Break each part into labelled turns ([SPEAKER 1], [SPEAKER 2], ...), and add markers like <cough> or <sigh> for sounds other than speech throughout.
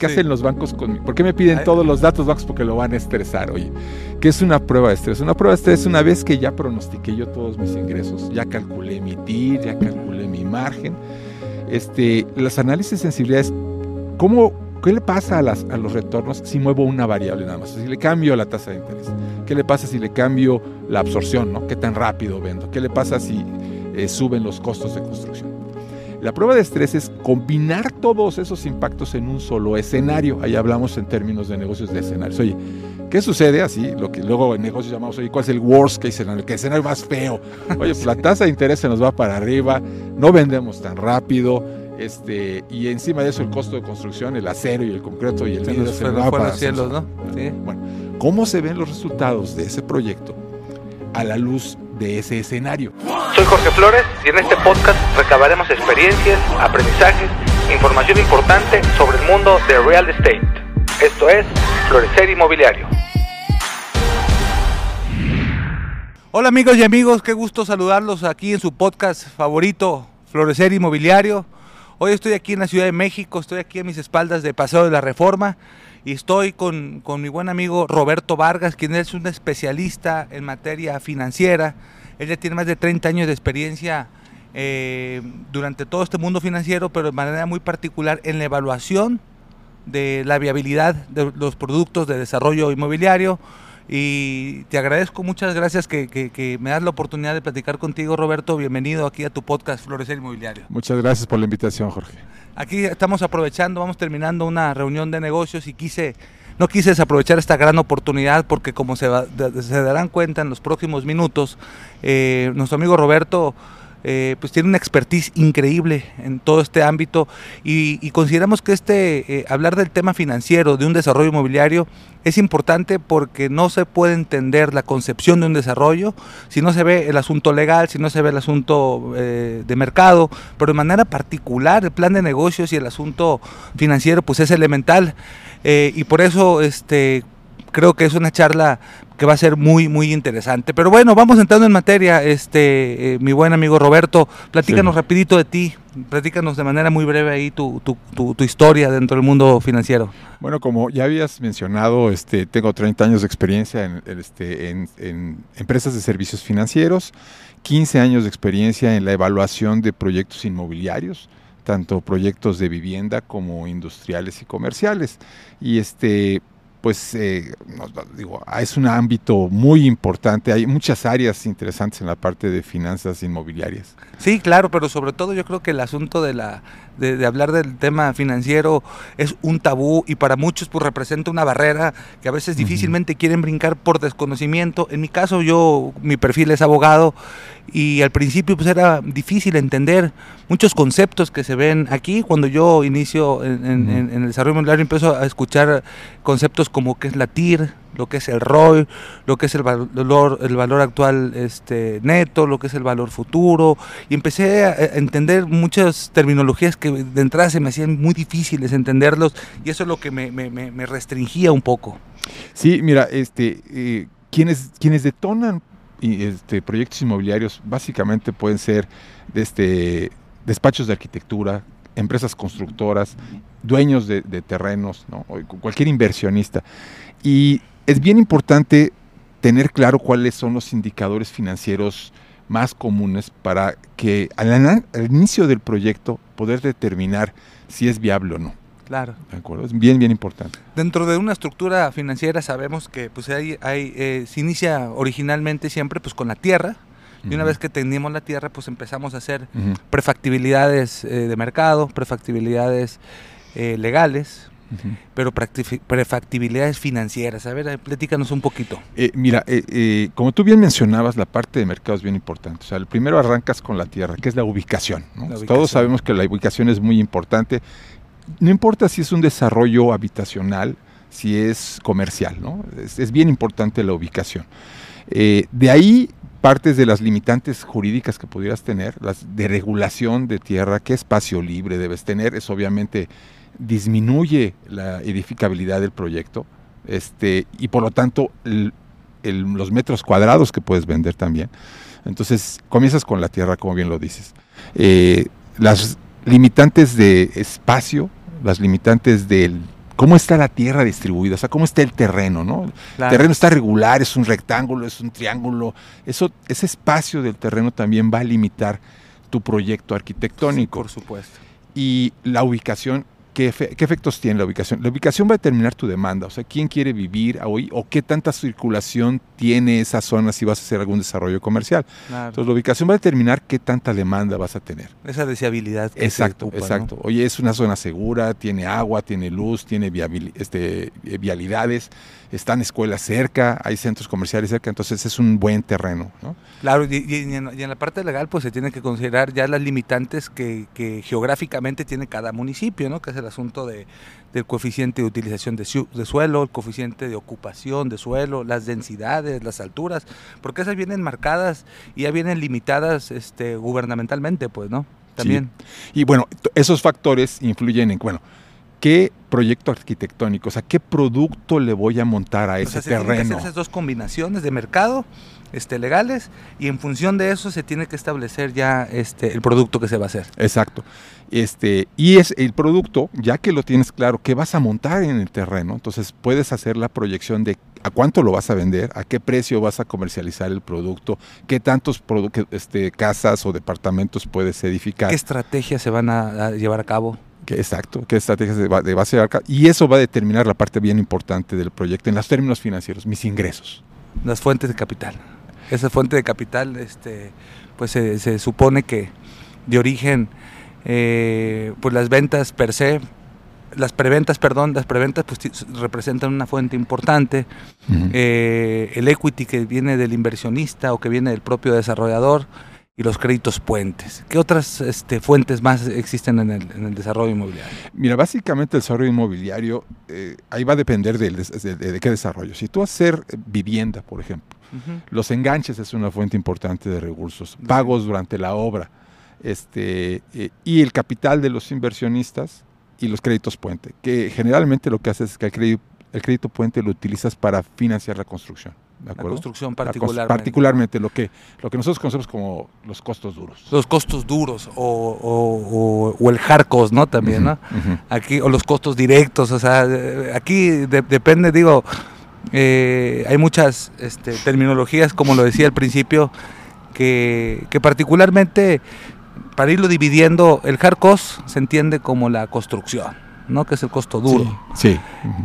[SPEAKER 1] ¿Qué hacen los bancos conmigo? ¿Por qué me piden todos los datos bancos? Porque lo van a estresar, oye. ¿Qué es una prueba de estrés? Una prueba de estrés es una vez que ya pronostiqué yo todos mis ingresos, ya calculé mi TIR, ya calculé mi margen. Este, los análisis de sensibilidad es cómo, qué le pasa a, las, a los retornos si muevo una variable nada más. Si le cambio la tasa de interés, qué le pasa si le cambio la absorción, ¿no? qué tan rápido vendo, qué le pasa si eh, suben los costos de construcción. La prueba de estrés es combinar todos esos impactos en un solo escenario. Ahí hablamos en términos de negocios de escenarios. Oye, ¿qué sucede así? Lo que luego en negocios llamamos, oye, ¿cuál es el worst case scenario? ¿Qué escenario más feo? Oye, pues la <laughs> tasa de interés se nos va para arriba, no vendemos tan rápido, este, y encima de eso el costo de construcción, el acero y el concreto y el
[SPEAKER 2] se
[SPEAKER 1] vidrio se nos para
[SPEAKER 2] los cielos, ¿no? Sí.
[SPEAKER 1] Bueno, ¿cómo se ven los resultados de ese proyecto a la luz de ese escenario?
[SPEAKER 3] Soy Jorge Flores y en este podcast recabaremos experiencias, aprendizajes, información importante sobre el mundo de real estate. Esto es Florecer Inmobiliario.
[SPEAKER 2] Hola amigos y amigos, qué gusto saludarlos aquí en su podcast favorito, Florecer Inmobiliario. Hoy estoy aquí en la Ciudad de México, estoy aquí a mis espaldas de Paseo de la Reforma y estoy con, con mi buen amigo Roberto Vargas, quien es un especialista en materia financiera. Él ya tiene más de 30 años de experiencia eh, durante todo este mundo financiero, pero de manera muy particular en la evaluación de la viabilidad de los productos de desarrollo inmobiliario. Y te agradezco, muchas gracias que, que- que me das la oportunidad de platicar contigo, Roberto. Bienvenido aquí a tu podcast Florecer Inmobiliario.
[SPEAKER 1] Muchas gracias por la invitación, Jorge.
[SPEAKER 2] Aquí estamos aprovechando, vamos terminando una reunión de negocios y quise, no quise desaprovechar esta gran oportunidad porque como se, darán cuenta en los próximos minutos, eh, nuestro amigo Roberto eh, pues tiene una expertise increíble en todo este ámbito y, y consideramos que este eh, hablar del tema financiero de un desarrollo inmobiliario es importante porque no se puede entender la concepción de un desarrollo si no se ve el asunto legal, si no se ve el asunto eh, de mercado, pero de manera particular el plan de negocios y el asunto financiero pues es elemental. Eh, y por eso este creo que es una charla que va a ser muy muy interesante. Pero bueno, vamos entrando en materia, este eh, mi buen amigo Roberto, platícanos
[SPEAKER 1] Sí.
[SPEAKER 2] rapidito de ti, platícanos de manera muy breve ahí tu, tu, tu, tu historia dentro del mundo financiero.
[SPEAKER 1] Bueno, como ya habías mencionado, este, tengo 30 años de experiencia en, este, en, en empresas de servicios financieros, 15 años de experiencia en la evaluación de proyectos inmobiliarios, tanto proyectos de vivienda como industriales y comerciales. Y este, pues, eh, digo, ah, es un ámbito muy importante, hay muchas áreas interesantes en la parte de finanzas inmobiliarias.
[SPEAKER 2] Sí, claro, pero sobre todo yo creo que el asunto de la de, de hablar del tema financiero es un tabú y para muchos pues representa una barrera que a veces difícilmente quieren brincar por desconocimiento. En mi caso yo mi perfil es abogado y al principio pues era difícil entender muchos conceptos que se ven aquí cuando yo inicio en, en-
[SPEAKER 1] Ujú.
[SPEAKER 2] en- en el desarrollo inmobiliario empiezo a escuchar conceptos como qué es la TIR, lo que es el ROI, lo que es el valor, el valor actual este, neto, lo que es el valor futuro, y empecé a, entender muchas terminologías que de entrada se me hacían muy difíciles entenderlos, y eso es lo que me, restringía un poco.
[SPEAKER 1] Sí, mira, este, eh, quienes, quienes detonan este, proyectos inmobiliarios básicamente pueden ser este, despachos de arquitectura, empresas constructoras, dueños de, terrenos, ¿no? Cualquier inversionista. Y es bien importante tener claro cuáles son los indicadores financieros más comunes para que al, inicio del proyecto poder determinar si es viable o no.
[SPEAKER 2] Claro.
[SPEAKER 1] ¿De acuerdo? Es bien, bien importante.
[SPEAKER 2] Dentro de una estructura financiera sabemos que pues hay, hay, eh, se inicia originalmente siempre pues con la tierra, y una vez que tenemos la tierra pues empezamos a hacer prefactibilidades eh, de mercado, prefactibilidades eh, legales, Pero prefactibilidades financieras. A ver, eh, platícanos un poquito.
[SPEAKER 1] Eh, mira, eh, eh, como tú bien mencionabas, la parte de mercado es bien importante. O sea, el primero arrancas con la tierra, que es la ubicación. ¿no?
[SPEAKER 2] La ubicación.
[SPEAKER 1] Todos sabemos que la ubicación es muy importante. No importa si es un desarrollo habitacional, si es comercial, ¿no? Es, es bien importante la ubicación. Eh, de ahí partes de las limitantes jurídicas que pudieras tener, las de regulación de tierra, qué espacio libre debes tener, eso obviamente disminuye la edificabilidad del proyecto este, y por lo tanto el- el- los metros cuadrados que puedes vender también. Entonces comienzas con la tierra, como bien lo dices. Eh, las limitantes de espacio, las limitantes del cómo está la tierra distribuida, o sea, cómo está el terreno, ¿no?
[SPEAKER 2] Claro.
[SPEAKER 1] El terreno está regular, es un rectángulo, es un triángulo. Eso, ese espacio del terreno también va a limitar tu proyecto
[SPEAKER 2] Sí,
[SPEAKER 1] arquitectónico.
[SPEAKER 2] por supuesto.
[SPEAKER 1] y la ubicación, ¿qué, qué efectos tiene la ubicación? La ubicación va a determinar tu demanda, o sea, quién quiere vivir ahí o qué tanta circulación tiene esa zona si vas a hacer algún desarrollo comercial.
[SPEAKER 2] Claro.
[SPEAKER 1] Entonces, la ubicación va a determinar qué tanta demanda vas a tener.
[SPEAKER 2] Esa deseabilidad. que
[SPEAKER 1] Exacto,
[SPEAKER 2] ocupa, ¿no?
[SPEAKER 1] exacto. Oye, es una zona segura, tiene agua, tiene luz, tiene este, eh, vialidades, están escuelas cerca, hay centros comerciales cerca, entonces es un buen terreno. ¿no?
[SPEAKER 2] Claro, y, y en, y en la parte legal pues se tiene que considerar ya las limitantes que, que geográficamente tiene cada municipio, ¿no? Que es el asunto de, del coeficiente de utilización de, su- de suelo, el coeficiente de ocupación de suelo, las densidades, las alturas, porque esas vienen marcadas y ya vienen limitadas este, gubernamentalmente, pues, ¿no? También.
[SPEAKER 1] Y bueno, esos factores influyen en, bueno, qué proyecto arquitectónico, o sea, qué producto le voy a montar a
[SPEAKER 2] O
[SPEAKER 1] ese
[SPEAKER 2] sea, se tienen que hacer
[SPEAKER 1] terreno.
[SPEAKER 2] esas dos combinaciones de mercado este, legales y en función de eso se tiene que establecer ya este, el producto que se va a hacer.
[SPEAKER 1] Exacto. Este, y es el producto, ya que lo tienes claro, que vas a montar en el terreno, entonces puedes hacer la proyección de a cuánto lo vas a vender, a qué precio vas a comercializar el producto, qué tantos produ- este, casas o departamentos puedes edificar.
[SPEAKER 2] ¿Qué estrategias se van a, a llevar a cabo?
[SPEAKER 1] Exacto, qué estrategias de, ba- de base de arca- Y eso va a determinar la parte bien importante del proyecto en los términos financieros, mis ingresos.
[SPEAKER 2] Las fuentes de capital. Esa fuente de capital, este, pues se, se supone que de origen, eh, pues las ventas per se, las preventas, perdón, las preventas pues representan una fuente importante. eh, el equity que viene del inversionista o que viene del propio desarrollador y los créditos puentes. ¿Qué otras este, fuentes más existen en el, en el desarrollo inmobiliario?
[SPEAKER 1] Mira, básicamente el desarrollo inmobiliario, eh, ahí va a depender de, de- de qué desarrollo. Si tú hacer eh, vivienda, por ejemplo, los enganches es una fuente importante de recursos, pagos durante la obra, este, eh, y el capital de los inversionistas y los créditos puente, que generalmente lo que haces es que el crédito, el crédito puente lo utilizas para financiar la construcción. ¿De
[SPEAKER 2] La construcción
[SPEAKER 1] La cons-
[SPEAKER 2] particularmente.
[SPEAKER 1] particularmente lo que, lo que nosotros conocemos como los costos duros.
[SPEAKER 2] Los costos duros o, o- o- o el hard cost, ¿no? También, ¿no? Aquí, o los costos directos, o sea, aquí de- depende, digo, eh, hay muchas este, terminologías, como lo decía al principio, que, que particularmente, para irlo dividiendo, el hard cost se entiende como la construcción, ¿no? Que es el costo duro.
[SPEAKER 1] Sí. sí.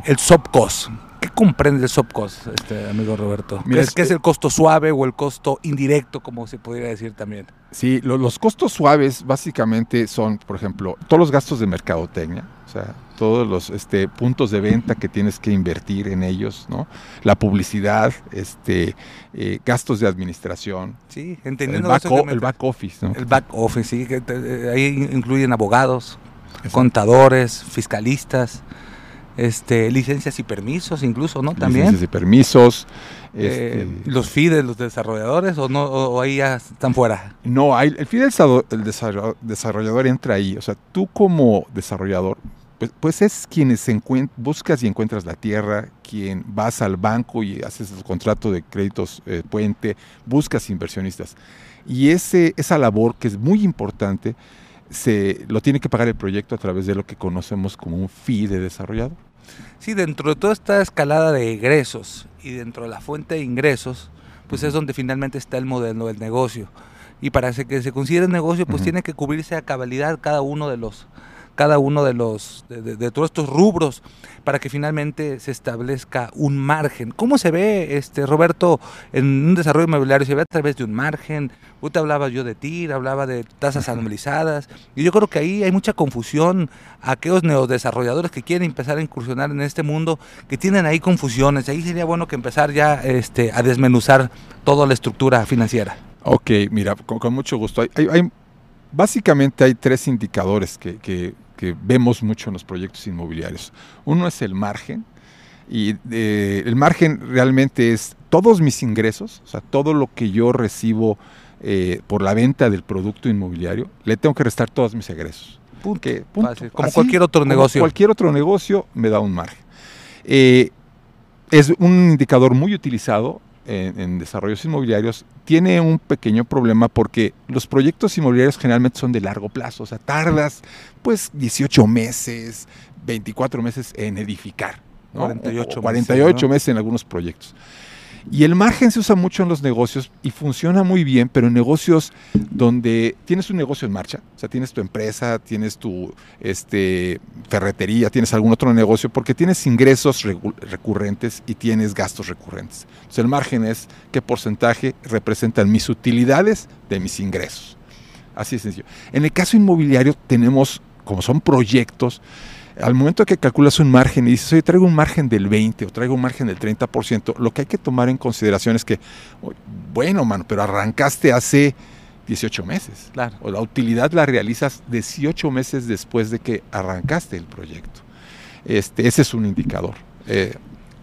[SPEAKER 2] El soft cost. ¿Qué comprende el soft cost, este amigo Roberto? ¿Qué
[SPEAKER 1] Mira,
[SPEAKER 2] es,
[SPEAKER 1] es
[SPEAKER 2] qué es
[SPEAKER 1] que-
[SPEAKER 2] el costo suave o el costo indirecto, como se podría decir también?
[SPEAKER 1] Sí, lo- los costos suaves básicamente son, por ejemplo, todos los gastos de mercadotecnia, o sea, todos los este, puntos de venta que tienes que invertir en ellos, ¿no? La publicidad, este, eh, gastos de administración,
[SPEAKER 2] Sí,
[SPEAKER 1] el
[SPEAKER 2] entendiendo
[SPEAKER 1] back,
[SPEAKER 2] eso
[SPEAKER 1] o-
[SPEAKER 2] que
[SPEAKER 1] el back office, ¿no?
[SPEAKER 2] El back office, sí, que te- eh, ahí incluyen abogados,
[SPEAKER 1] Exacto.
[SPEAKER 2] contadores, fiscalistas, este, licencias y permisos incluso, ¿no? También.
[SPEAKER 1] Licencias y permisos.
[SPEAKER 2] Eh,
[SPEAKER 1] este,
[SPEAKER 2] los FIDES, los desarrolladores, o no, o, o ahí ya están fuera.
[SPEAKER 1] No, hay, el desarro- el desarro- desarrollador entra ahí. O sea, tú como desarrollador, pues, pues es quienes buscas y encuentras la tierra, quien vas al banco y haces el contrato de créditos eh, puente, buscas inversionistas. Y ese, esa labor, que es muy importante, se, lo tiene que pagar el proyecto a través de lo que conocemos como un fee de desarrollador.
[SPEAKER 2] Sí, dentro de toda esta escalada de egresos y dentro de la fuente de ingresos, pues es donde finalmente está el modelo del negocio. Y para que se considere negocio, pues tiene que cubrirse a cabalidad cada uno de los cada uno de los de, de- de todos estos rubros para que finalmente se establezca un margen. ¿Cómo se ve este Roberto en un desarrollo inmobiliario? Se ve a través de un margen. Usted hablaba yo de TIR, hablaba de tasas anualizadas. Y yo creo que ahí hay mucha confusión a aquellos neodesarrolladores que quieren empezar a incursionar en este mundo, que tienen ahí confusiones. Ahí sería bueno que empezar ya este, a desmenuzar toda la estructura financiera.
[SPEAKER 1] Ok, mira, con, con mucho gusto. Hay, hay- hay- básicamente hay tres indicadores que, que- que vemos mucho en los proyectos inmobiliarios. Uno es el margen, y eh, el margen realmente es todos mis ingresos, o sea, todo lo que yo recibo eh, por la venta del producto inmobiliario, le tengo que restar todos mis egresos.
[SPEAKER 2] Punto.
[SPEAKER 1] Que, punto.
[SPEAKER 2] Como
[SPEAKER 1] Así,
[SPEAKER 2] cualquier otro
[SPEAKER 1] como
[SPEAKER 2] negocio.
[SPEAKER 1] Cualquier otro negocio me da un margen. Eh, es un indicador muy utilizado en, en desarrollos inmobiliarios. Tiene un pequeño problema porque los proyectos inmobiliarios generalmente son de largo plazo. O sea, tardas pues 18 meses, 24 meses en edificar. ¿no?
[SPEAKER 2] 48
[SPEAKER 1] O 48
[SPEAKER 2] meses, ¿no?
[SPEAKER 1] meses en algunos proyectos. Y el margen se usa mucho en los negocios y funciona muy bien, pero en negocios donde tienes un negocio en marcha, o sea, tienes tu empresa, tienes tu este, ferretería, tienes algún otro negocio, porque tienes ingresos recurrentes y tienes gastos recurrentes. Entonces el margen es qué porcentaje representan mis utilidades de mis ingresos. Así de sencillo. En el caso inmobiliario tenemos, como son proyectos, al momento que calculas un margen y dices, oye, traigo un margen del 20 o traigo un margen del 30%, lo que hay que tomar en consideración es que, bueno, mano, pero arrancaste hace 18 meses.
[SPEAKER 2] Claro.
[SPEAKER 1] O la utilidad la realizas 18 meses después de que arrancaste el proyecto. Este, ese es un indicador. Eh,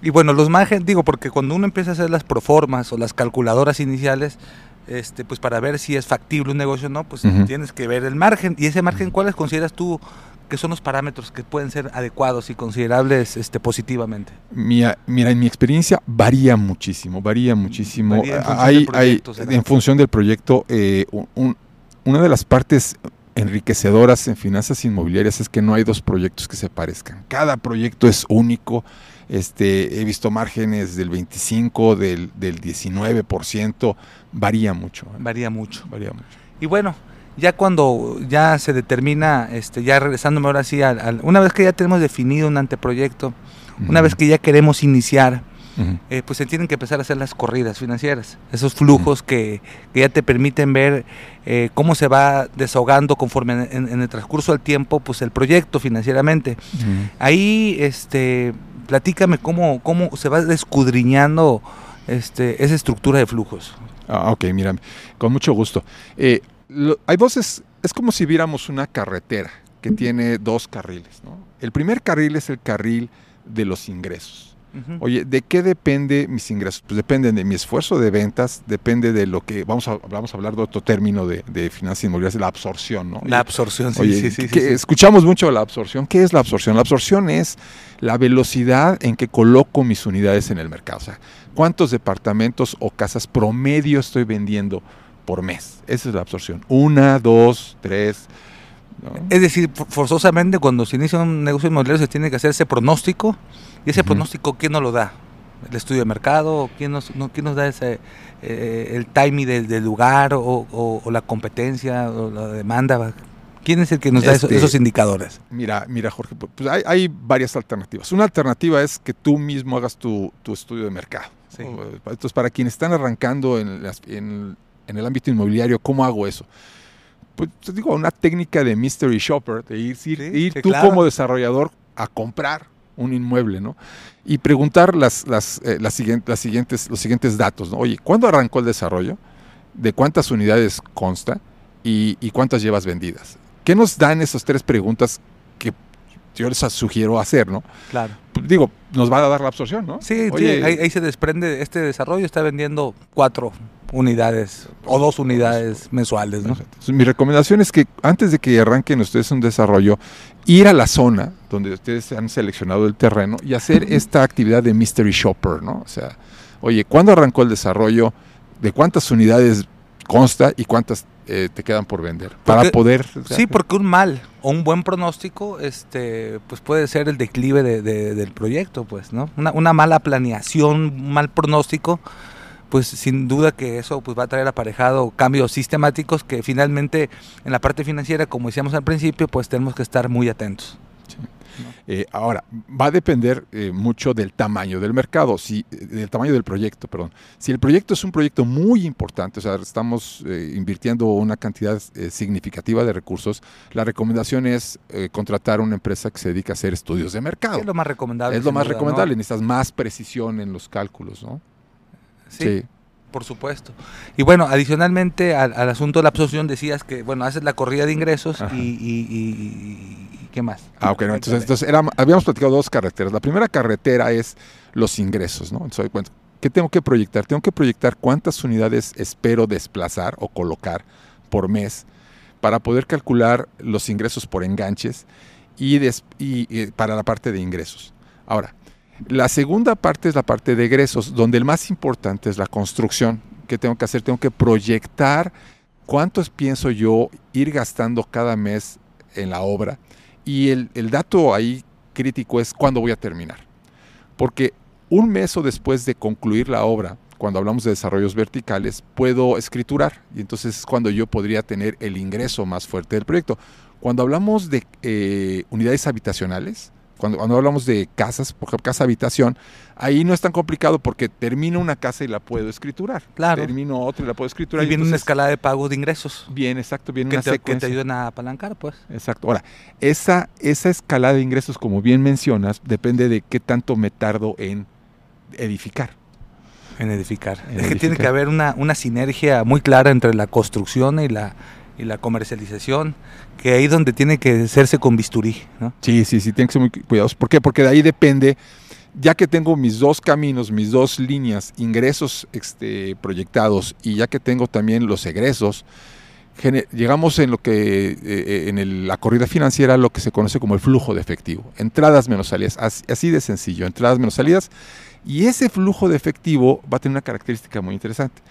[SPEAKER 2] Y bueno, los márgenes, digo, porque cuando uno empieza a hacer las proformas o las calculadoras iniciales, este, pues para ver si es factible un negocio o no, pues tienes que ver el margen. ¿Y ese margen cuáles consideras tú que son los parámetros que pueden ser adecuados y considerables este, positivamente?
[SPEAKER 1] Mira, mira, en mi experiencia varía muchísimo, varía muchísimo.
[SPEAKER 2] Varía en función
[SPEAKER 1] hay,
[SPEAKER 2] del proyecto,
[SPEAKER 1] hay- en función del proyecto, eh, un- un- una de las partes enriquecedoras en finanzas inmobiliarias es que no hay dos proyectos que se parezcan. Cada proyecto es único. Este, he visto márgenes del 25, del, del 19%, varía mucho. ¿eh?
[SPEAKER 2] Varía mucho.
[SPEAKER 1] Varía mucho.
[SPEAKER 2] Y bueno, ya cuando ya se determina, este, ya regresándome ahora sí al, al- una vez que ya tenemos definido un anteproyecto, una vez que ya queremos iniciar, eh, pues se tienen que empezar a hacer las corridas financieras, esos flujos que, que ya te permiten ver eh, cómo se va desahogando conforme en, en- en el transcurso del tiempo, pues el proyecto financieramente. Ahí, este, platícame cómo, cómo se va descudriñando este, esa estructura de flujos.
[SPEAKER 1] Ah, ok, mira, con mucho gusto. Eh, lo- hay dos, es, es como si viéramos una carretera que tiene dos carriles. ¿no? El primer carril es el carril de los ingresos. Oye, ¿de qué depende mis ingresos? Pues dependen de mi esfuerzo de ventas, depende de lo que, vamos a, vamos a hablar de otro término de, de finanzas inmobiliarias, la absorción, ¿no?
[SPEAKER 2] La absorción, sí,
[SPEAKER 1] Oye,
[SPEAKER 2] sí, sí, sí,
[SPEAKER 1] que
[SPEAKER 2] sí.
[SPEAKER 1] escuchamos mucho la absorción. ¿Qué es la absorción? La absorción es la velocidad en que coloco mis unidades en el mercado. O sea, ¿cuántos departamentos o casas promedio estoy vendiendo por mes? Esa es la absorción. Una, dos, tres. ¿No?
[SPEAKER 2] Es decir, for- forzosamente cuando se inicia un negocio inmobiliario se tiene que hacer ese pronóstico. ¿Y ese pronóstico quién nos lo da? ¿El estudio de mercado? ¿Quién nos, no- quién nos da ese, eh, el timing del, del lugar o, o- o la competencia o la demanda? ¿Quién es el que nos da esos,
[SPEAKER 1] Este,
[SPEAKER 2] esos indicadores?
[SPEAKER 1] Mira, mira, Jorge, pu- pues hay, hay varias alternativas. Una alternativa es que tú mismo hagas tu, tu estudio de mercado. Entonces, para quienes están arrancando en, las- en- en el ámbito inmobiliario, ¿cómo hago eso? Pues te digo, una técnica de mystery shopper, de ir, ir,
[SPEAKER 2] Sí,
[SPEAKER 1] ir
[SPEAKER 2] sí,
[SPEAKER 1] tú
[SPEAKER 2] claro.
[SPEAKER 1] como desarrollador a comprar un inmueble, ¿no? Y preguntar las, las, eh, las, siguientes, las siguientes, los siguientes datos, ¿no? Oye, ¿cuándo arrancó el desarrollo? ¿De cuántas unidades consta? ¿Y, y cuántas llevas vendidas? ¿Qué nos dan esas tres preguntas que yo les sugiero hacer, ¿no?
[SPEAKER 2] Claro.
[SPEAKER 1] Pues, Digo, nos va a dar la absorción, ¿no?
[SPEAKER 2] Sí, sí,
[SPEAKER 1] Oye,
[SPEAKER 2] ahí, ahí se desprende, este desarrollo está vendiendo cuatro unidades o dos unidades mensuales, ¿no?
[SPEAKER 1] Mi recomendación es que antes de que arranquen ustedes un desarrollo, ir a la zona donde ustedes han seleccionado el terreno y hacer esta actividad de mystery shopper, ¿no? O sea, oye, ¿cuándo arrancó el desarrollo? ¿De cuántas unidades consta y cuántas eh, te quedan por vender? Para poder... o sea,
[SPEAKER 2] Sí, porque un mal o un buen pronóstico, este, pues puede ser el declive de- de- del proyecto, pues, ¿no? Una, una mala planeación, un mal pronóstico, pues sin duda que eso pues va a traer aparejado cambios sistemáticos que finalmente en la parte financiera, como decíamos al principio, pues tenemos que estar muy atentos.
[SPEAKER 1] Eh, ahora, va a depender eh, mucho del tamaño del mercado, si, eh, del tamaño del proyecto, perdón. Si el proyecto es un proyecto muy importante, o sea, estamos eh, invirtiendo una cantidad significativa de recursos, la recomendación es contratar una empresa que se dedica a hacer estudios de mercado.
[SPEAKER 2] Es lo más recomendable.
[SPEAKER 1] Es lo más
[SPEAKER 2] duda, ¿no?
[SPEAKER 1] recomendable, necesitas más precisión en los cálculos, ¿no?
[SPEAKER 2] Sí, por supuesto. Y bueno, adicionalmente al, al asunto de la absorción decías que, bueno, haces la corrida de ingresos y, y- y- y- ¿qué más?
[SPEAKER 1] Ah, ok, no, entonces, entonces era- habíamos platicado dos carreteras. La primera carretera es los ingresos, ¿no? Entonces, bueno, ¿qué tengo que proyectar? Tengo que proyectar cuántas unidades espero desplazar o colocar por mes para poder calcular los ingresos por enganches y, des- y- y para la parte de ingresos. Ahora, la segunda parte es la parte de egresos, donde el más importante es la construcción. ¿Qué tengo que hacer? Tengo que proyectar cuántos pienso yo ir gastando cada mes en la obra. Y el, dato ahí crítico es cuándo voy a terminar. Porque un mes o después de concluir la obra, cuando hablamos de desarrollos verticales, puedo escriturar y entonces es cuando yo podría tener el ingreso más fuerte del proyecto. Cuando hablamos de eh, unidades habitacionales, cuando, cuando, hablamos de casas, por ejemplo, casa habitación, ahí no es tan complicado porque termino una casa y la puedo escriturar.
[SPEAKER 2] Claro.
[SPEAKER 1] Termino otra y la puedo escriturar.
[SPEAKER 2] Y viene una escalada de pago de ingresos.
[SPEAKER 1] Bien, exacto, viene
[SPEAKER 2] que
[SPEAKER 1] una
[SPEAKER 2] te,
[SPEAKER 1] secuencia.
[SPEAKER 2] Que te ayuden a apalancar, pues.
[SPEAKER 1] Exacto. Ahora, esa, esa escalada de ingresos, como bien mencionas, depende de qué tanto me tardo en edificar.
[SPEAKER 2] En edificar.
[SPEAKER 1] En
[SPEAKER 2] es que tiene que haber una, una sinergia muy clara entre la construcción y la, y la comercialización, que ahí donde tiene que hacerse con bisturí, ¿no?
[SPEAKER 1] Sí, sí, sí, tienen que ser muy cuidadosos. ¿Por qué? Porque de ahí depende, ya que tengo mis dos caminos, mis dos líneas, ingresos este, proyectados y ya que tengo también los egresos, llegamos en lo que eh, eh, en el- la corrida financiera lo que se conoce como el flujo de efectivo, entradas menos salidas, así de sencillo, entradas menos salidas, y ese flujo de efectivo va a tener una característica muy interesante.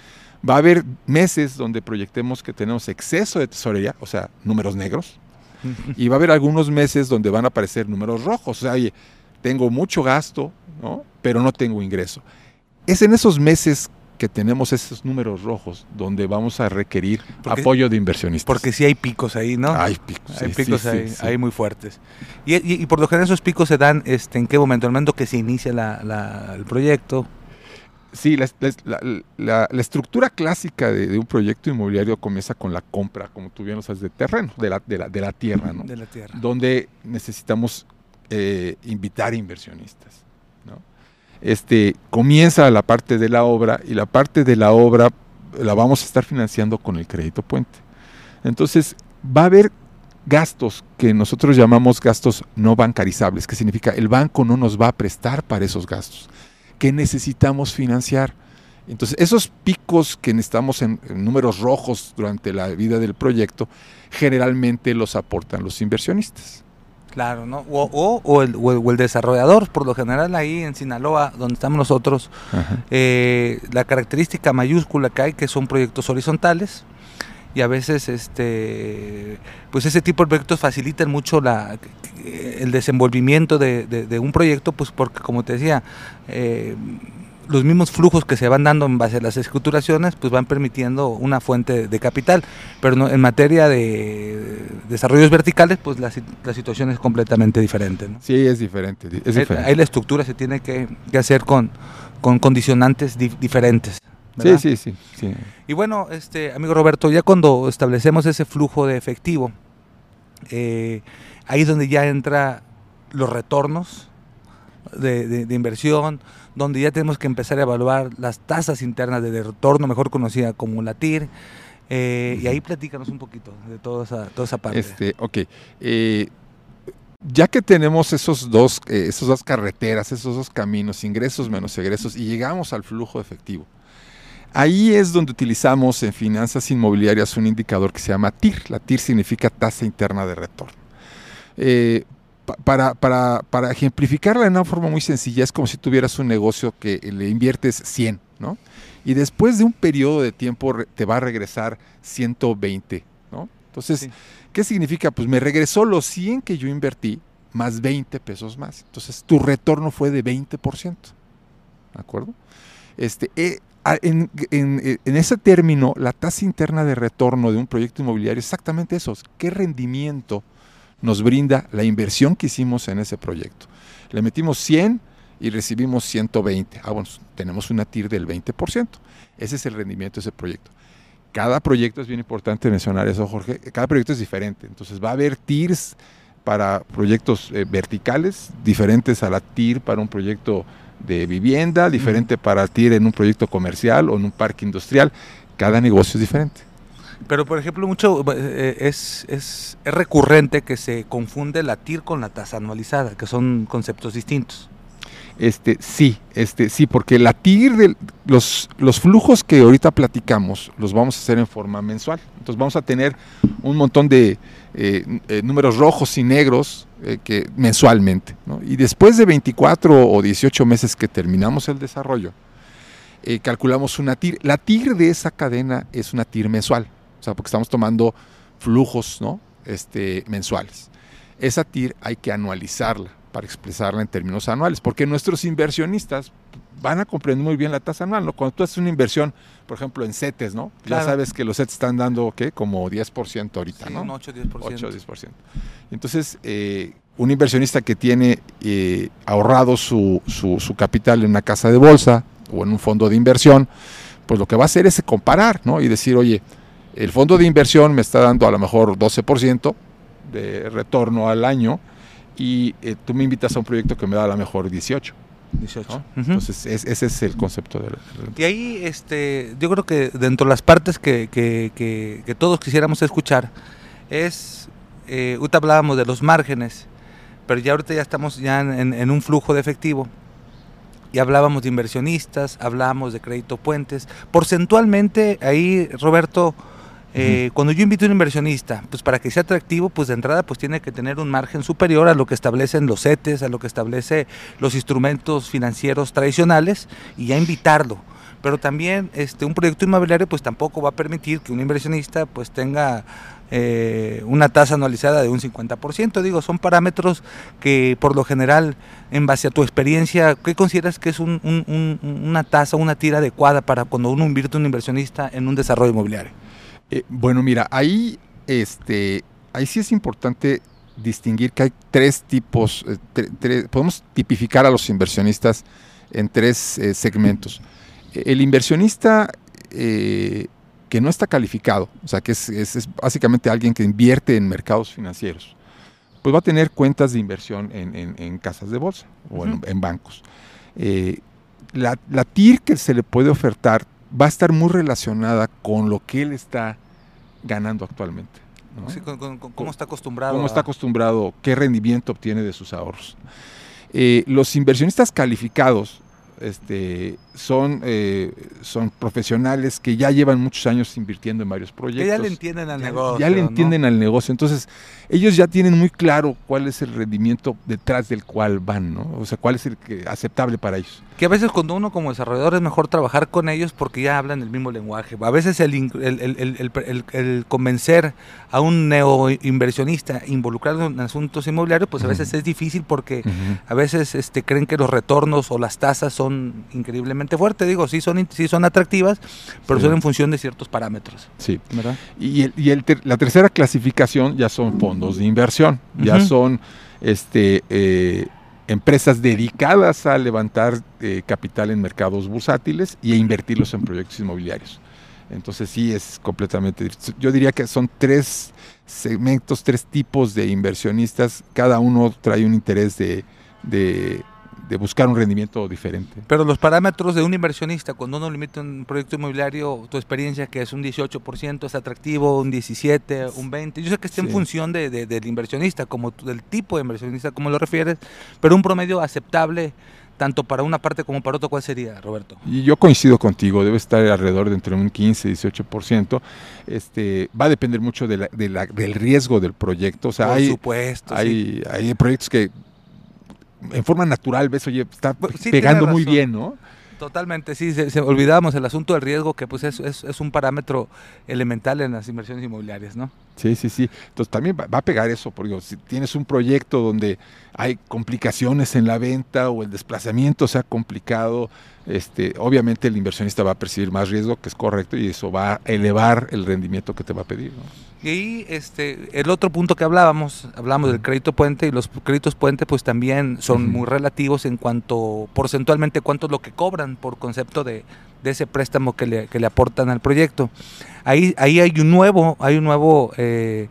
[SPEAKER 1] Va a haber meses donde proyectemos que tenemos exceso de tesorería, o sea, números negros, <laughs> y va a haber algunos meses donde van a aparecer números rojos. O sea, oye, tengo mucho gasto, ¿no? pero no tengo ingreso. Es en esos meses que tenemos esos números rojos donde vamos a requerir
[SPEAKER 2] Porque-
[SPEAKER 1] apoyo de inversionistas.
[SPEAKER 2] Porque sí hay picos ahí, ¿no?
[SPEAKER 1] hay picos,
[SPEAKER 2] hay
[SPEAKER 1] sí,
[SPEAKER 2] picos
[SPEAKER 1] sí,
[SPEAKER 2] ahí,
[SPEAKER 1] sí, sí.
[SPEAKER 2] ahí muy fuertes. Y, y- y por lo general esos picos se dan este, en qué momento, en el momento que se inicia la- la- el proyecto.
[SPEAKER 1] Sí, la, la- la- la- la estructura clásica de, de un proyecto inmobiliario comienza con la compra, como tú bien lo sabes, de terreno, de la, de la, de la tierra, ¿no?
[SPEAKER 2] de la tierra.
[SPEAKER 1] donde necesitamos eh, invitar inversionistas. ¿no? Este, comienza la parte de la obra y la parte de la obra la vamos a estar financiando con el crédito puente. Entonces, va a haber gastos que nosotros llamamos gastos no bancarizables, que significa el banco no nos va a prestar para esos gastos, que necesitamos financiar. Entonces, esos picos que necesitamos en, en números rojos durante la vida del proyecto, generalmente los aportan los inversionistas.
[SPEAKER 2] Claro, ¿no? O, o- o el, o el- o el desarrollador, por lo general ahí en Sinaloa, donde estamos nosotros, eh, la característica mayúscula que hay que son proyectos horizontales y a veces este pues ese tipo de proyectos facilitan mucho la, el desenvolvimiento de, de- de un proyecto pues porque como te decía eh, los mismos flujos que se van dando en base a las escrituraciones pues van permitiendo una fuente de capital pero no- en materia de desarrollos verticales pues la, la situación es completamente diferente ¿no?
[SPEAKER 1] Sí, es diferente. di- Es
[SPEAKER 2] Ahí- la estructura se tiene que, que hacer con, con condicionantes di- diferentes.
[SPEAKER 1] Sí, sí, sí, sí.
[SPEAKER 2] Y bueno, este amigo Roberto, ya cuando establecemos ese flujo de efectivo, eh, ahí es donde ya entra los retornos de, de- de inversión, donde ya tenemos que empezar a evaluar las tasas internas de retorno, mejor conocida como la TIR. eh, y ahí platícanos un poquito de toda esa, toda esa parte.
[SPEAKER 1] Este, ok. Eh, ya que tenemos esos dos, eh, esas dos carreteras, esos dos caminos, ingresos menos egresos, y llegamos al flujo efectivo, ahí es donde utilizamos en finanzas inmobiliarias un indicador que se llama TIR. La TIR significa tasa interna de retorno. Eh, pa- para, para, para ejemplificarla de una forma muy sencilla, es como si tuvieras un negocio que le inviertes 100, ¿no? Y después de un periodo de tiempo te va a regresar 120, ¿no? Entonces,
[SPEAKER 2] Sí.
[SPEAKER 1] ¿qué significa? Pues me regresó los 100 que yo invertí más 20 pesos más. Entonces, tu retorno fue de 20%. ¿De acuerdo? Este, eh, eh, en ese término, la tasa interna de retorno de un proyecto inmobiliario es exactamente eso. ¿Qué rendimiento nos brinda la inversión que hicimos en ese proyecto? Le metimos 100 y recibimos 120. Ah, bueno, tenemos una TIR del 20%. Ese es el rendimiento de ese proyecto. Cada proyecto es bien importante mencionar eso, Jorge. Cada proyecto es diferente. Entonces va a haber TIRs para proyectos eh, verticales, diferentes a la TIR para un proyecto de vivienda, diferente para TIR en un proyecto comercial o en un parque industrial. Cada negocio es diferente.
[SPEAKER 2] Pero, por ejemplo, mucho eh, es, es, es recurrente que se confunde la TIR con la tasa anualizada, que son conceptos distintos.
[SPEAKER 1] Este, sí, este, sí, porque la TIR de los, los flujos que ahorita platicamos los vamos a hacer en forma mensual. Entonces vamos a tener un montón de eh, eh, números rojos y negros eh, que mensualmente. Y después de 24 o 18 meses que terminamos el desarrollo, calculamos una TIR. La TIR de esa cadena es una TIR mensual, o sea, porque estamos tomando flujos ¿no? este, mensuales. Esa TIR hay que anualizarla para expresarla en términos anuales, porque nuestros inversionistas van a comprender muy bien la tasa anual, ¿no? Cuando tú haces una inversión, por ejemplo, en CETES, ¿no?
[SPEAKER 2] Claro.
[SPEAKER 1] Ya sabes que los CETES están dando, ¿qué? Como 10% ahorita,
[SPEAKER 2] Sí,
[SPEAKER 1] ¿no?
[SPEAKER 2] un 8-10%.
[SPEAKER 1] 8-10%. Entonces, eh, un inversionista que tiene eh, ahorrado su, su, su capital en una casa de bolsa o en un fondo de inversión, pues lo que va a hacer es comparar, ¿no? Y decir, oye, el fondo de inversión me está dando a lo mejor 12% de retorno al año y eh, tú me invitas a un proyecto que me da a lo mejor 18.
[SPEAKER 2] 18.
[SPEAKER 1] ¿no?
[SPEAKER 2] Ujú.
[SPEAKER 1] Entonces, es- ese es el concepto de la- de la-
[SPEAKER 2] Y ahí, este, yo creo que dentro de las partes que, que- que- que todos quisiéramos escuchar es, eh, ahorita hablábamos de los márgenes, pero ya ahorita ya estamos ya en, en un flujo de efectivo. Y hablábamos de inversionistas, hablábamos de crédito puentes. Porcentualmente, ahí, Roberto, eh, cuando yo invito a un inversionista, pues para que sea atractivo, pues de entrada pues tiene que tener un margen superior a lo que establecen los CETES, a lo que establece los instrumentos financieros tradicionales y ya invitarlo. Pero también este, un proyecto inmobiliario pues tampoco va a permitir que un inversionista pues tenga eh, una tasa anualizada de un 50%. Digo, son parámetros que por lo general, en base a tu experiencia, ¿qué consideras que es un- un- un- una tasa, una tira adecuada para cuando uno invierte un inversionista en un desarrollo inmobiliario?
[SPEAKER 1] Eh, bueno, mira, ahí, este, ahí sí es importante distinguir que hay tres tipos, eh, tre- tre- podemos tipificar a los inversionistas en tres eh, segmentos. Eh, El inversionista que no está calificado, o sea, que es, es- es básicamente alguien que invierte en mercados financieros, pues va a tener cuentas de inversión en, en- en casas de bolsa o en, bancos. La, la TIR que se le puede ofertar va a estar muy relacionada con lo que él está ganando actualmente. ¿no?
[SPEAKER 2] Sí, con- con- con- ¿Cómo está acostumbrado?
[SPEAKER 1] cómo
[SPEAKER 2] a-
[SPEAKER 1] está acostumbrado, qué rendimiento obtiene de sus ahorros. Eh, los inversionistas calificados este, son, eh, son profesionales que ya llevan muchos años invirtiendo en varios proyectos.
[SPEAKER 2] Que ya le entienden al
[SPEAKER 1] Ya-
[SPEAKER 2] negocio.
[SPEAKER 1] ya le
[SPEAKER 2] ¿no?
[SPEAKER 1] entienden al negocio. Entonces, ellos ya tienen muy claro cuál es el rendimiento detrás del cual van, ¿no? O sea, cuál es el que, aceptable para ellos.
[SPEAKER 2] Que a veces cuando uno como desarrollador es mejor trabajar con ellos porque ya hablan el mismo lenguaje. A veces el, el, el- el- el- el- el convencer a un neoinversionista involucrado en asuntos inmobiliarios, pues a veces es difícil porque a veces este, creen que los retornos o las tasas son increíblemente fuertes. Digo, sí son, sí son atractivas, pero
[SPEAKER 1] Sí.
[SPEAKER 2] son en función de ciertos parámetros.
[SPEAKER 1] Sí.
[SPEAKER 2] ¿verdad?
[SPEAKER 1] Y, el- y el ter- la tercera clasificación ya son fondos de inversión, ya son este, eh, empresas dedicadas a levantar eh, capital en mercados bursátiles y a invertirlos en proyectos inmobiliarios. Entonces sí es completamente, yo diría que son tres segmentos, tres tipos de inversionistas, cada uno trae un interés de, de- de buscar un rendimiento diferente.
[SPEAKER 2] Pero los parámetros de un inversionista, cuando uno limita un proyecto inmobiliario, tu experiencia que es un 18%, es atractivo, un 17, un 20, yo sé que está en
[SPEAKER 1] Sí.
[SPEAKER 2] función de, de- del inversionista, como del tipo de inversionista, como lo refieres, pero un promedio aceptable tanto para una parte como para otra, ¿cuál sería, Roberto?
[SPEAKER 1] Y yo coincido contigo, debe estar alrededor de entre un 15 y 18%. Este, va a depender mucho de la- de la- del riesgo del proyecto. O sea,
[SPEAKER 2] Por
[SPEAKER 1] hay,
[SPEAKER 2] supuesto, sí.
[SPEAKER 1] hay, hay proyectos que en forma natural ves, oye, está
[SPEAKER 2] Pues, sí,
[SPEAKER 1] pegando muy bien, ¿no?
[SPEAKER 2] Totalmente, sí, se, se- olvidábamos el asunto del riesgo, que pues es, es, es un parámetro elemental en las inversiones inmobiliarias, ¿no?
[SPEAKER 1] Sí, sí, sí. Entonces también va, va a pegar eso, porque si tienes un proyecto donde hay complicaciones en la venta o el desplazamiento sea complicado, este, obviamente el inversionista va a percibir más riesgo, que es correcto, y eso va a elevar el rendimiento que te va a pedir. ¿no?
[SPEAKER 2] Y ahí, este, el otro punto que hablábamos, hablamos del crédito puente y los créditos puente pues también son muy relativos en cuanto porcentualmente cuánto es lo que cobran por concepto de, de ese préstamo que le, que le aportan al proyecto. Ahí, ahí hay un nuevo, hay un nuevo eh,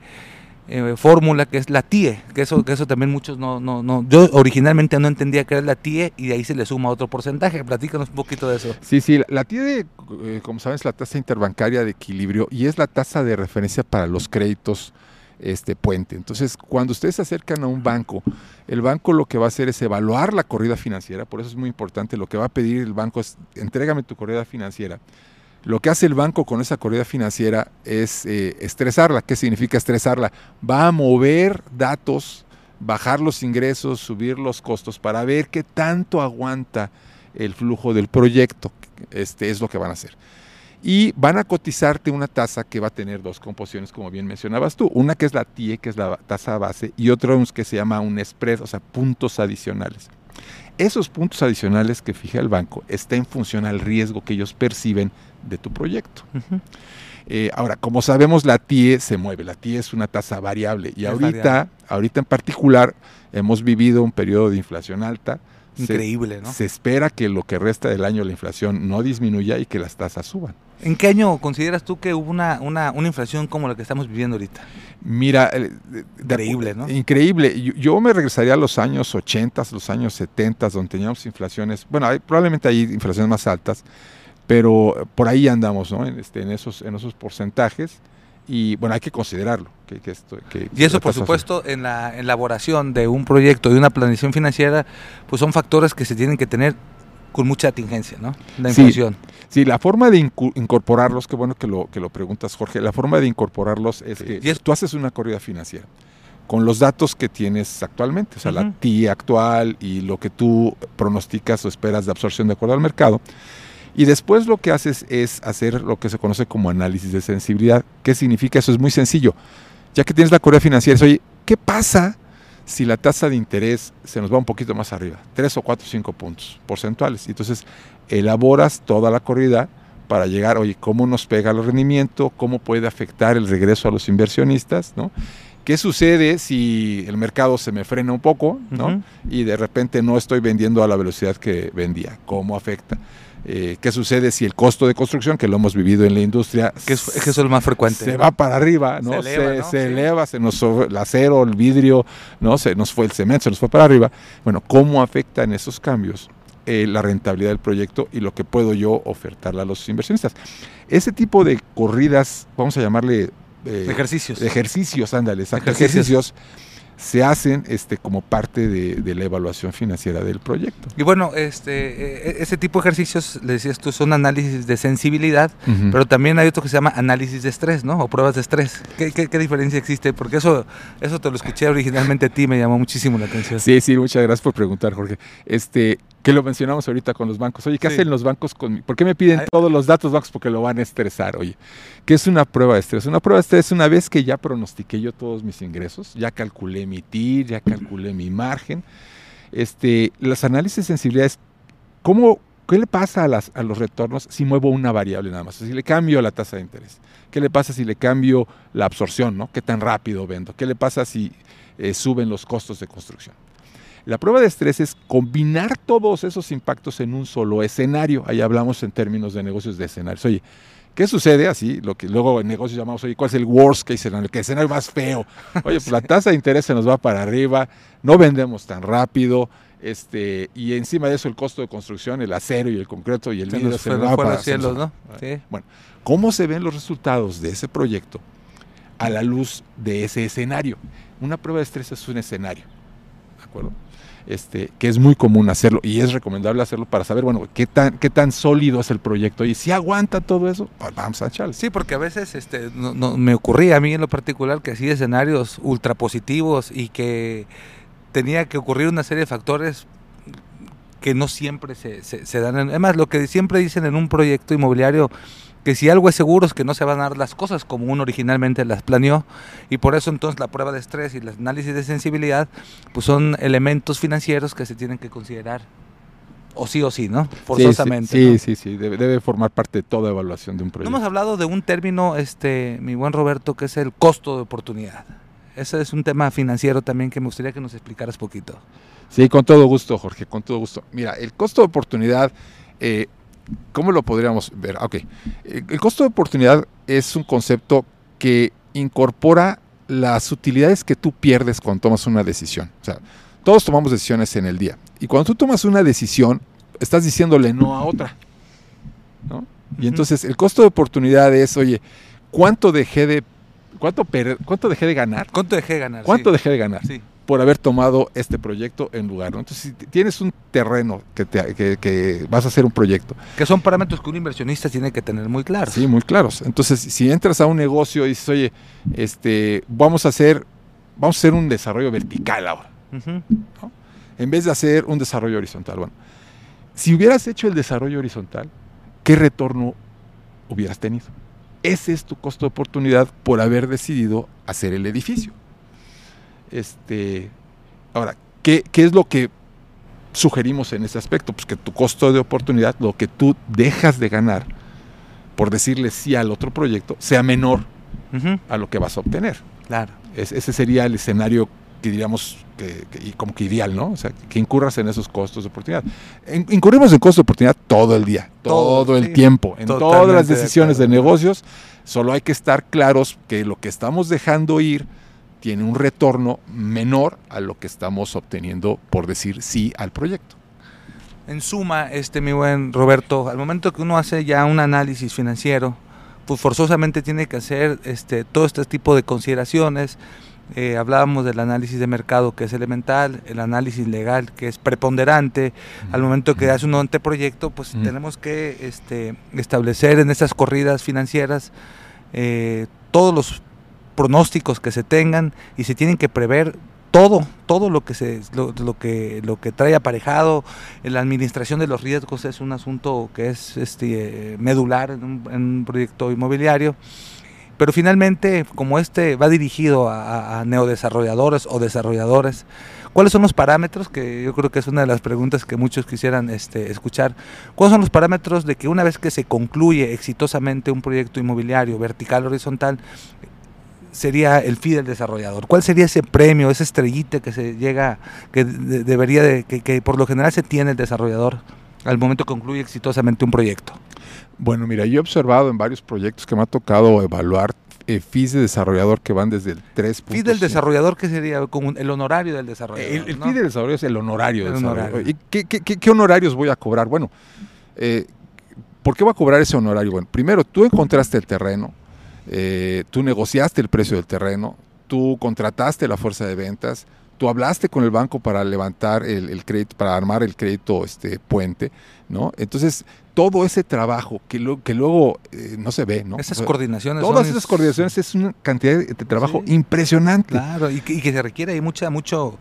[SPEAKER 2] eh, fórmula que es la TIE, que eso, que eso también muchos no, no, no, yo originalmente no entendía que era la TIE y de ahí se le suma otro porcentaje. Platícanos un poquito de eso.
[SPEAKER 1] Sí, sí, la, TIE, eh, como sabes, la tasa interbancaria de equilibrio y es la tasa de referencia para los créditos este puente. Entonces, cuando ustedes se acercan a un banco, el banco lo que va a hacer es evaluar la corrida financiera, por eso es muy importante, lo que va a pedir el banco es, entrégame tu corrida financiera. Lo que hace el banco con esa corrida financiera es eh, estresarla. ¿Qué significa estresarla? Va a mover datos, bajar los ingresos, subir los costos para ver qué tanto aguanta el flujo del proyecto. Este es lo que van a hacer. y van a cotizarte una tasa que va a tener dos composiciones, como bien mencionabas tú. Una que es la TIE, que es la tasa base, y otra que se llama un spread, o sea, puntos adicionales. Esos puntos adicionales que fija el banco está en función al riesgo que ellos perciben de tu proyecto. Eh, ahora, como sabemos, la TIE se mueve, la TIE es una tasa variable y ahorita, ahorita en particular hemos vivido un periodo de inflación alta,
[SPEAKER 2] Increíble, ¿no?
[SPEAKER 1] Se espera que lo que resta del año la inflación no disminuya y que las tasas suban.
[SPEAKER 2] ¿En qué año consideras tú que hubo una, una, una inflación como la que estamos viviendo ahorita?
[SPEAKER 1] Mira,
[SPEAKER 2] eh, increíble, ¿no?
[SPEAKER 1] Increíble. Yo, me regresaría a los años 80, los años 70, donde teníamos inflaciones, bueno, hay, probablemente hay inflaciones más altas, pero por ahí andamos, ¿no? En, este, en, esos, en esos porcentajes y bueno, hay que considerarlo. Que, esto,
[SPEAKER 2] y eso, por supuesto, en la elaboración de un proyecto, de una planificación financiera, pues son factores que se tienen que tener con mucha atingencia, ¿no? La inflación.
[SPEAKER 1] Sí, la forma de incorporarlos, qué bueno que lo, que lo preguntas, Jorge, la forma de incorporarlos es que tú haces una corrida financiera con los datos que tienes actualmente, o sea, la TI actual y lo que tú pronosticas o esperas de absorción de acuerdo al mercado. Y después lo que haces es hacer lo que se conoce como análisis de sensibilidad. ¿Qué significa? Eso es muy sencillo. Ya que tienes la corrida financiera, es, oye, ¿qué pasa si la tasa de interés se nos va un poquito más arriba? Tres o cuatro o cinco puntos porcentuales. Y entonces elaboras toda la corrida para llegar, oye, ¿cómo nos pega el rendimiento? ¿Cómo puede afectar el regreso a los inversionistas? ¿no? ¿Qué sucede si el mercado se me frena un poco ¿no? y de repente no estoy vendiendo a la velocidad que vendía? ¿Cómo afecta? Eh, qué sucede si el costo de construcción, que lo hemos vivido en la industria,
[SPEAKER 2] que es, que es lo más frecuente,
[SPEAKER 1] se va para arriba, ¿no? Se eleva, se, nos el acero, el vidrio, ¿no? Se nos fue el cemento, se nos fue para arriba. Bueno, ¿cómo afectan esos cambios eh, la rentabilidad del proyecto y lo que puedo yo ofertarle a los inversionistas? Ese tipo de corridas, vamos a llamarle
[SPEAKER 2] eh, ejercicios.
[SPEAKER 1] Ejercicios, ándale, ejercicios se hacen este, como parte de, la evaluación financiera del proyecto.
[SPEAKER 2] Y bueno, este, e, ese tipo de ejercicios, le decías tú, son análisis de sensibilidad, pero también hay otro que se llama análisis de estrés, ¿no? O pruebas de estrés. ¿Qué, qué, diferencia existe? Porque eso, eso te lo escuché originalmente a ti, me llamó muchísimo la atención.
[SPEAKER 1] Sí, sí, muchas gracias por preguntar, Jorge. Este, que lo mencionamos ahorita con los bancos. Oye, ¿qué hacen los bancos con ¿Por qué me piden todos los datos bancos? Porque lo van a estresar. Oye, ¿qué es una prueba de estrés? Una prueba de estrés es una vez que ya pronostiqué yo todos mis ingresos, ya calculé mi TIR, ya calculé mi margen. Este, los análisis de sensibilidad es cómo, qué le pasa a, las, a los retornos si muevo una variable nada más. si le cambio la tasa de interés. ¿Qué le pasa si le cambio la absorción? ¿no? ¿Qué tan rápido vendo? ¿Qué le pasa si eh, suben los costos de construcción? La prueba de estrés es combinar todos esos impactos en un solo escenario. Ahí hablamos en términos de negocios de escenarios. Oye, ¿qué sucede? Así, lo que luego en negocios llamamos, oye, ¿cuál es el worst case scenario? El escenario más feo. Oye, pues la tasa de interés se nos va para arriba, no vendemos tan rápido, este, y encima de eso el costo de construcción, el acero y el concreto y el vidrio se, nos va para
[SPEAKER 2] los cielos, ¿no? Sí.
[SPEAKER 1] Bueno, ¿cómo se ven los resultados de ese proyecto a la luz de ese escenario? Una prueba de estrés es un escenario, ¿de acuerdo? Este, que es muy común hacerlo y es recomendable hacerlo para saber, bueno, qué tan, qué tan sólido es el proyecto y si aguanta todo eso, pues vamos a echarle.
[SPEAKER 2] Sí, porque a veces este, no, me ocurría a mí en lo particular que hacía escenarios ultra positivos y que tenía que ocurrir una serie de factores que no siempre se, se, se dan. Además, lo que siempre dicen en un proyecto inmobiliario que si algo es seguro es que no se van a dar las cosas como uno originalmente las planeó y por eso entonces la prueba de estrés y el análisis de sensibilidad pues son elementos financieros que se tienen que considerar o sí o sí, ¿no?
[SPEAKER 1] Forzosamente. Sí, sí, sí, Debe, formar parte de toda evaluación de un proyecto.
[SPEAKER 2] hemos hablado de un término, este, mi buen Roberto, que es el costo de oportunidad. Ese es un tema financiero también que me gustaría que nos explicaras poquito.
[SPEAKER 1] Sí, con todo gusto, Jorge, con todo gusto. Mira, el costo de oportunidad eh, ¿Cómo lo podríamos ver? Ok, el costo de oportunidad es un concepto que incorpora las utilidades que tú pierdes cuando tomas una decisión. O sea, todos tomamos decisiones en el día. Y cuando tú tomas una decisión, estás diciéndole no a otra. ¿no? Y entonces el costo de oportunidad es, oye, ¿cuánto dejé de, cuánto, cuánto dejé de ganar?
[SPEAKER 2] ¿Cuánto dejé de ganar?
[SPEAKER 1] ¿Cuánto dejé de ganar? Sí por haber tomado este proyecto en lugar. Entonces, si tienes un terreno que, que, vas a hacer un proyecto.
[SPEAKER 2] Que son parámetros que un inversionista tiene que tener muy claros.
[SPEAKER 1] Sí, muy claros. Entonces, si entras a un negocio y dices, oye, este, vamos a hacer, vamos a hacer un desarrollo vertical ahora. En vez de hacer un desarrollo horizontal. Bueno, si hubieras hecho el desarrollo horizontal, ¿qué retorno hubieras tenido. Ese es tu costo de oportunidad por haber decidido hacer el edificio. Este, ahora, ¿qué, ¿qué es lo que sugerimos en ese aspecto? Pues que tu costo de oportunidad, lo que tú dejas de ganar por decirle sí al otro proyecto, sea menor a lo que vas a obtener.
[SPEAKER 2] Claro.
[SPEAKER 1] Es- ese sería el escenario que diríamos que, que- y como que ideal, ¿no? O sea, que incurras en esos costos de oportunidad. Incurrimos en costos de oportunidad todo el día, todo,
[SPEAKER 2] Todo,
[SPEAKER 1] el
[SPEAKER 2] sí.
[SPEAKER 1] tiempo, en todas las
[SPEAKER 2] de
[SPEAKER 1] decisiones de,
[SPEAKER 2] acuerdo.
[SPEAKER 1] negocios. Solo hay que estar claros que lo que estamos dejando ir tiene un retorno menor a lo que estamos obteniendo por decir sí al proyecto.
[SPEAKER 2] En suma, este mi buen Roberto, al momento que uno hace ya un análisis financiero, pues forzosamente tiene que hacer este todo este tipo de consideraciones. Eh, hablábamos del análisis de mercado que es elemental, el análisis legal que es preponderante. Al momento que hace un anteproyecto, pues
[SPEAKER 1] Mm.
[SPEAKER 2] tenemos que este, establecer en esas corridas financieras eh, todos los pronósticos que se tengan y se tienen que prever todo, todo lo que se lo, lo que lo que trae aparejado, la administración de los riesgos es un asunto que es este medular en un, en un proyecto inmobiliario. Pero finalmente, como este va dirigido a, a- neodesarrolladores o desarrolladores, ¿cuáles son los parámetros? Que yo creo que es una de las preguntas que muchos quisieran este, escuchar. ¿Cuáles son los parámetros de que una vez que se concluye exitosamente un proyecto inmobiliario vertical horizontal, sería el fee del desarrollador? ¿Cuál sería ese premio, esa estrellita que se llega, que de- debería de, que, que por lo general se tiene el desarrollador al momento que concluye exitosamente un proyecto?
[SPEAKER 1] Bueno, mira, yo he observado en varios proyectos que me ha tocado evaluar eh, fees de desarrollador que van desde el 3.
[SPEAKER 2] Fee del desarrollador, ¿qué sería? Como el honorario del desarrollador.
[SPEAKER 1] El, el
[SPEAKER 2] ¿no?
[SPEAKER 1] fee del desarrollador es el honorario.
[SPEAKER 2] El
[SPEAKER 1] del
[SPEAKER 2] honorario.
[SPEAKER 1] desarrollador. ¿Y qué, qué- qué- qué honorarios voy a cobrar? Bueno, eh, ¿por qué voy a cobrar ese honorario? Bueno, primero, tú encontraste el terreno, eh, tú negociaste el precio del terreno, tú contrataste la fuerza de ventas, tú hablaste con el banco para levantar el, el crédito, para armar el crédito este, puente, ¿no? Entonces, todo ese trabajo que, lo- que luego eh, no se ve, ¿no?
[SPEAKER 2] Esas coordinaciones.
[SPEAKER 1] Todas esas coordinaciones es una cantidad de trabajo
[SPEAKER 2] Sí.
[SPEAKER 1] impresionante.
[SPEAKER 2] Claro, y que, y que se requiere ahí mucha, mucho,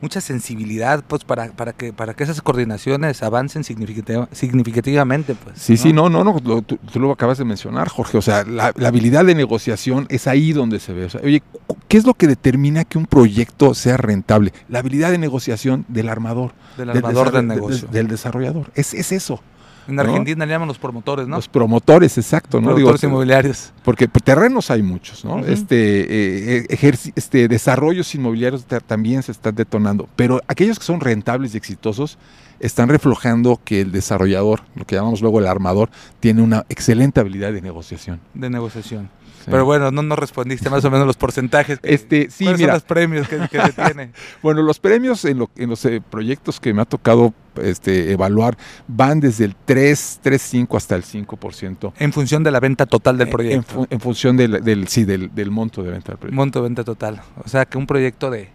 [SPEAKER 2] mucha sensibilidad pues para, para, que, para que esas coordinaciones avancen significativa- significativamente. Pues,
[SPEAKER 1] Sí, sí, no, no, no, lo- tú, tú lo acabas de mencionar, Jorge. O sea, la, la habilidad de negociación es ahí donde se ve. O sea, oye, ¿qué es lo que determina que un proyecto sea rentable? La habilidad de negociación del armador.
[SPEAKER 2] Del
[SPEAKER 1] del
[SPEAKER 2] armador del negocio.
[SPEAKER 1] de- del desarrollador. Es, es eso.
[SPEAKER 2] En
[SPEAKER 1] ¿no?
[SPEAKER 2] Argentina le llaman los promotores, ¿no?
[SPEAKER 1] Los promotores, exacto, ¿no?
[SPEAKER 2] promotores
[SPEAKER 1] Digo,
[SPEAKER 2] inmobiliarios.
[SPEAKER 1] porque terrenos hay muchos, ¿no? Este, eh, ejerci- este desarrollos inmobiliarios ta- también se están detonando, pero aquellos que son rentables y exitosos están reflejando que el desarrollador, lo que llamamos luego el armador, tiene una excelente habilidad de negociación.
[SPEAKER 2] de negociación.
[SPEAKER 1] Sí.
[SPEAKER 2] Pero bueno, no nos respondiste más o menos los porcentajes.
[SPEAKER 1] Este, sí,
[SPEAKER 2] ¿Cuáles
[SPEAKER 1] mira.
[SPEAKER 2] son los premios que, que se tiene? <laughs>
[SPEAKER 1] Bueno, los premios en, lo- en los eh, proyectos que me ha tocado este, evaluar van desde el 3, 3.5 hasta el 5%.
[SPEAKER 2] En función de la venta total del proyecto.
[SPEAKER 1] En, fu- en función del, del- sí, del, del monto de venta del proyecto.
[SPEAKER 2] Monto de venta total. O sea que un proyecto de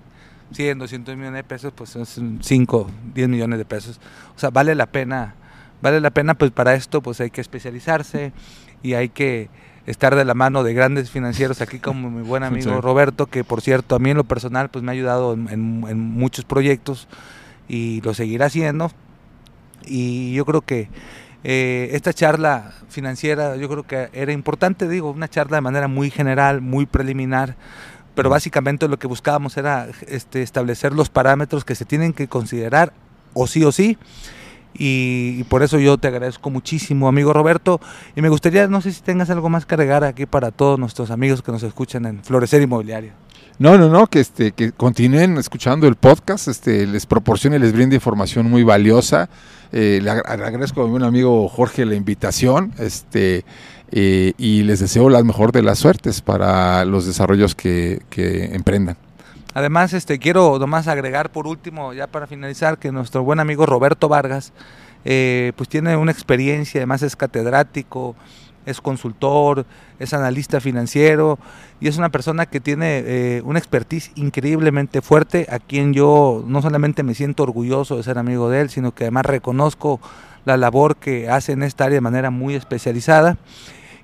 [SPEAKER 2] 100, 200 millones de pesos, pues es 5, 10 millones de pesos. O sea, vale la pena, vale la pena, pues para esto pues hay que especializarse y hay que estar de la mano de grandes financieros aquí como mi buen <laughs> amigo
[SPEAKER 1] Sí.
[SPEAKER 2] Roberto, que por cierto a mí en lo personal pues me ha ayudado en, en- en muchos proyectos y lo seguirá haciendo. Y yo creo que eh, esta charla financiera yo creo que era importante, digo, una charla de manera muy general, muy preliminar, pero básicamente lo que buscábamos era este, establecer los parámetros que se tienen que considerar o sí o sí. Y, por eso yo te agradezco muchísimo, amigo Roberto. Y me gustaría, no sé si tengas algo más que agregar aquí para todos nuestros amigos que nos escuchan en Florecer Inmobiliario.
[SPEAKER 1] No, no, no, que este, que continúen escuchando el podcast, este, les proporcione, les brinde información muy valiosa. Eh, le, agra- le agradezco a mi amigo Jorge la invitación, este, eh, y les deseo la mejor de las suertes para los desarrollos que emprendan.
[SPEAKER 2] Además, este, quiero nomás agregar por último, ya para finalizar, que nuestro buen amigo Roberto Vargas, eh, pues tiene una experiencia, además es catedrático, es consultor, es analista financiero y es una persona que tiene eh, una expertise increíblemente fuerte, a quien yo no solamente me siento orgulloso de ser amigo de él, sino que además reconozco la labor que hace en esta área de manera muy especializada.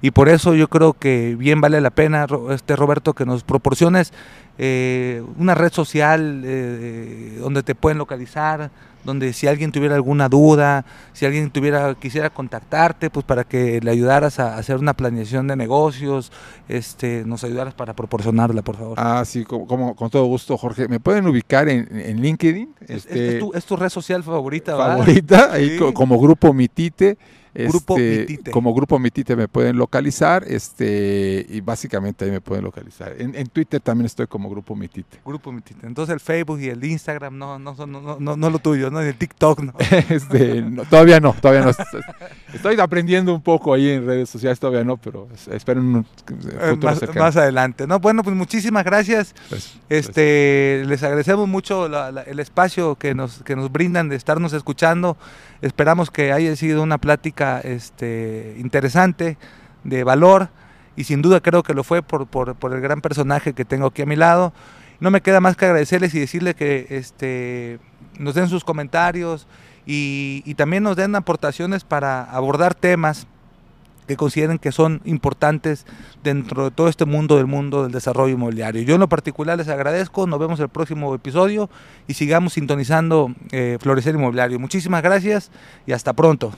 [SPEAKER 2] Y por eso yo creo que bien vale la pena, este Roberto, que nos proporciones eh, una red social eh, donde te pueden localizar, donde si alguien tuviera alguna duda, si alguien tuviera quisiera contactarte, pues para que le ayudaras a hacer una planeación de negocios, este, nos ayudaras para proporcionarla, por favor.
[SPEAKER 1] Ah, sí, como, con todo gusto, Jorge. Me pueden ubicar en, LinkedIn.
[SPEAKER 2] Este, es, tu, red social favorita,
[SPEAKER 1] Favorita, ahí como Grupo Mitite. Grupo este, Mitite. Como Grupo Mitite me pueden localizar este y básicamente ahí me pueden localizar. En, Twitter también estoy como Grupo Mitite.
[SPEAKER 2] Grupo Mitite. Entonces el Facebook y el Instagram no no no no, no, lo tuyo, ¿no? El TikTok no. <laughs>
[SPEAKER 1] este, todavía no, todavía no. <laughs> Estoy aprendiendo un poco ahí en redes sociales, todavía no, pero espero un
[SPEAKER 2] eh, más, más, adelante. No, bueno, pues muchísimas gracias. Pues, este, pues. les agradecemos mucho el espacio que nos que nos brindan de estarnos escuchando. Esperamos que haya sido una plática este, interesante, de valor, y sin duda creo que lo fue por, por, el gran personaje que tengo aquí a mi lado. No me queda más que agradecerles y decirles que este, nos den sus comentarios y, y también nos den aportaciones para abordar temas que consideren que son importantes dentro de todo este mundo del mundo del desarrollo inmobiliario. Yo en lo particular les agradezco, nos vemos el próximo episodio y sigamos sintonizando eh, Florecer Inmobiliario. Muchísimas gracias y hasta pronto.